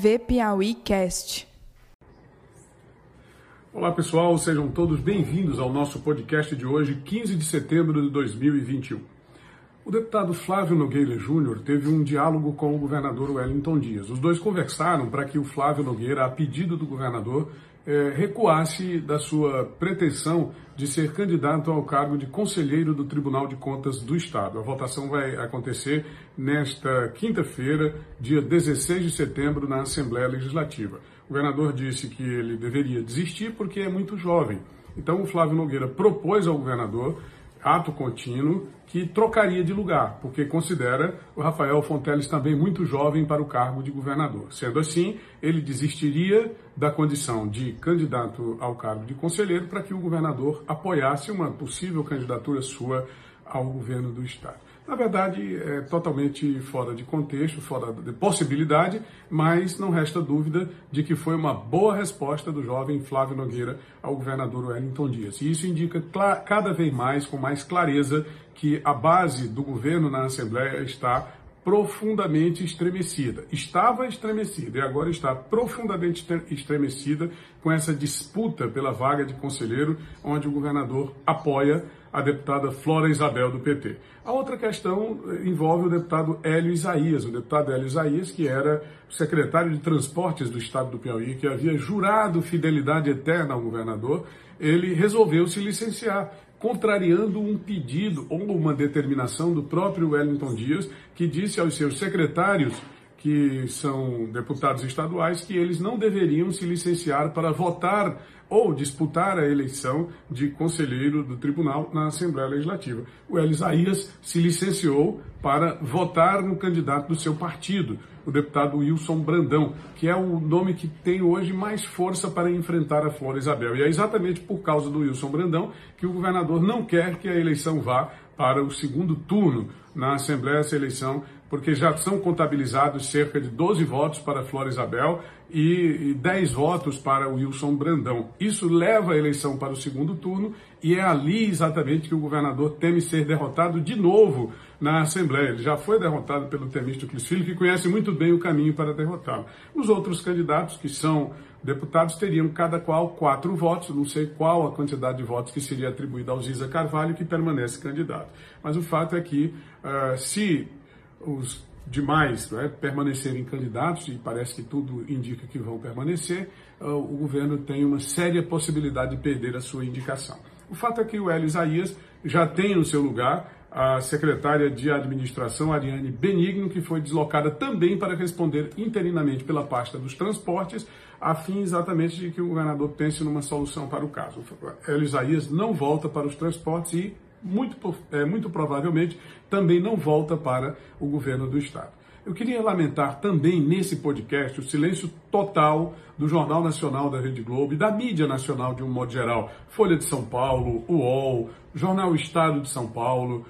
TV Piauí Cast. Olá pessoal, sejam todos bem-vindos ao nosso podcast de hoje, 15 de setembro de 2021. O deputado Flávio Nogueira Júnior teve um diálogo com o governador Wellington Dias. Os dois conversaram para que o Flávio Nogueira, a pedido do governador, eh, recuasse da sua pretensão de ser candidato ao cargo de conselheiro do Tribunal de Contas do Estado. A votação vai acontecer nesta quinta-feira, dia 16 de setembro, na Assembleia Legislativa. O governador disse que ele deveria desistir porque é muito jovem. Então o Flávio Nogueira propôs ao governador ato contínuo que trocaria de lugar, porque considera o Rafael Fonteles também muito jovem para o cargo de governador. Sendo assim, ele desistiria da condição de candidato ao cargo de conselheiro para que o governador apoiasse uma possível candidatura sua ao governo do estado. Na verdade, é totalmente fora de contexto, fora de possibilidade, mas não resta dúvida de que foi uma boa resposta do jovem Flávio Nogueira ao governador Wellington Dias. E isso indica cada vez mais, com mais clareza, que a base do governo na Assembleia está profundamente estremecida. Estava estremecida e agora está profundamente estremecida com essa disputa pela vaga de conselheiro, onde o governador apoia a deputada Flora Isabel do PT. A outra questão eh, envolve o deputado Hélio Isaías, o deputado Hélio Isaías, que era secretário de Transportes do Estado do Piauí, que havia jurado fidelidade eterna ao governador, ele resolveu se licenciar contrariando um pedido ou uma determinação do próprio Wellington Dias, que disse aos seus secretários, que são deputados estaduais, que eles não deveriam se licenciar para votar ou disputar a eleição de conselheiro do tribunal na Assembleia Legislativa. O Elisaías se licenciou para votar no candidato do seu partido, o deputado Wilson Brandão, que é o nome que tem hoje mais força para enfrentar a Flora Isabel. E é exatamente por causa do Wilson Brandão que o governador não quer que a eleição vá para o segundo turno na Assembleia, essa eleição porque já são contabilizados cerca de 12 votos para Flora Isabel e 10 votos para Wilson Brandão. Isso leva a eleição para o segundo turno e é ali exatamente que o governador teme ser derrotado de novo na Assembleia. Ele já foi derrotado pelo Temístocles Filho, que conhece muito bem o caminho para derrotá-lo. Os outros candidatos, que são deputados, teriam cada qual quatro votos, não sei qual a quantidade de votos que seria atribuída ao Ziza Carvalho, que permanece candidato. Mas o fato é que, uh, se os demais né, permanecerem candidatos, e parece que tudo indica que vão permanecer, uh, o governo tem uma séria possibilidade de perder a sua indicação. O fato é que o Hélio Isaías já tem no seu lugar a secretária de administração, Ariane Benigno, que foi deslocada também para responder interinamente pela pasta dos transportes, a fim exatamente de que o governador pense numa solução para o caso. Hélio Isaías não volta para os transportes e muito, é, muito provavelmente também não volta para o governo do Estado. Eu queria lamentar também nesse podcast o silêncio total do Jornal Nacional da Rede Globo e da mídia nacional de um modo geral. Folha de São Paulo, UOL, Jornal Estado de São Paulo,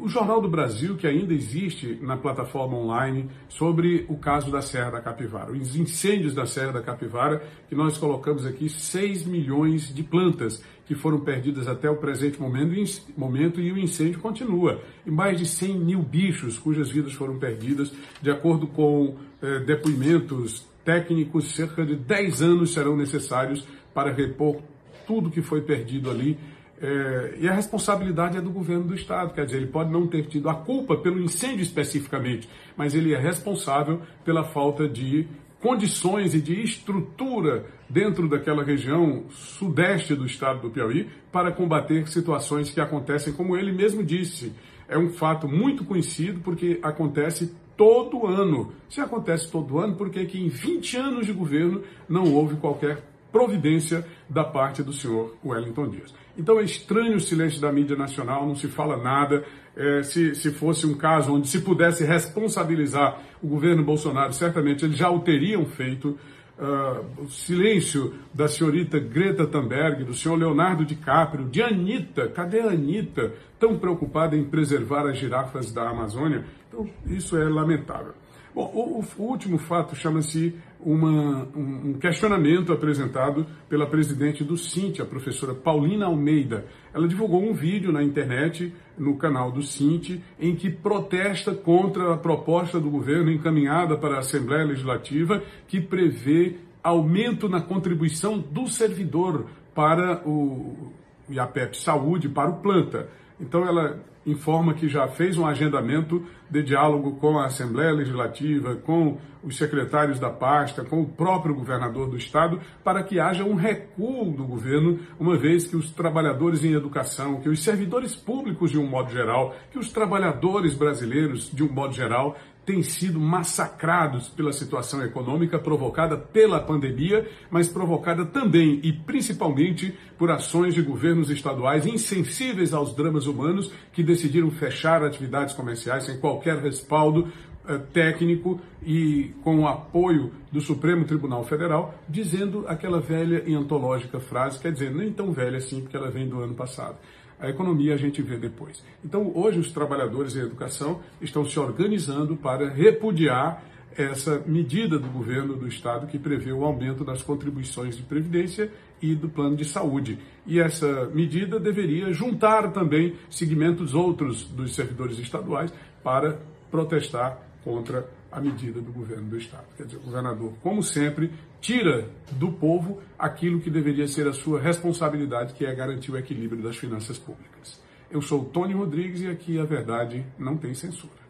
o Jornal do Brasil, que ainda existe na plataforma online, sobre o caso da Serra da Capivara, os incêndios da Serra da Capivara, que nós colocamos aqui 6 milhões de plantas que foram perdidas até o presente momento e o incêndio continua. E mais de 100 mil bichos cujas vidas foram perdidas, de acordo com eh, depoimentos técnicos, cerca de 10 anos serão necessários para repor tudo que foi perdido ali é, e a responsabilidade é do governo do estado, quer dizer, ele pode não ter tido a culpa pelo incêndio especificamente, mas ele é responsável pela falta de condições e de estrutura dentro daquela região sudeste do estado do Piauí para combater situações que acontecem, como ele mesmo disse. É um fato muito conhecido porque acontece todo ano. Se acontece todo ano, por que em 20 anos de governo não houve qualquer providência da parte do senhor Wellington Dias. Então é estranho o silêncio da mídia nacional, não se fala nada. É, se, se fosse um caso onde se pudesse responsabilizar o governo Bolsonaro, certamente eles já o teriam feito. Uh, o silêncio da senhorita Greta Thunberg, do senhor Leonardo DiCaprio, de Anitta, cadê a Anitta, tão preocupada em preservar as girafas da Amazônia? Então, isso é lamentável. Bom, o, o último fato chama-se um, questionamento apresentado pela presidente do Cinti, a professora Paulina Almeida. Ela divulgou um vídeo na internet, no canal do Cinti, em que protesta contra a proposta do governo encaminhada para a Assembleia Legislativa que prevê aumento na contribuição do servidor para o IAPEP Saúde, para o planta. Então ela informa que já fez um agendamento de diálogo com a Assembleia Legislativa, com os secretários da pasta, com o próprio governador do estado, para que haja um recuo do governo, uma vez que os trabalhadores em educação, que os servidores públicos de um modo geral, que os trabalhadores brasileiros de um modo geral têm sido massacrados pela situação econômica provocada pela pandemia, mas provocada também e principalmente por ações de governos estaduais insensíveis aos dramas humanos que decidiram fechar atividades comerciais sem qualquer respaldo eh, técnico e com o apoio do Supremo Tribunal Federal, dizendo aquela velha e antológica frase, quer dizer, nem tão velha assim, porque ela vem do ano passado. A economia a gente vê depois. Então, hoje, os trabalhadores em educação estão se organizando para repudiar essa medida do governo do estado que prevê o aumento das contribuições de previdência e do plano de saúde. E essa medida deveria juntar também segmentos outros dos servidores estaduais para protestar contra a medida do governo do Estado. Quer dizer, o governador, como sempre, tira do povo aquilo que deveria ser a sua responsabilidade, que é garantir o equilíbrio das finanças públicas. Eu sou Tony Rodrigues e aqui a verdade não tem censura.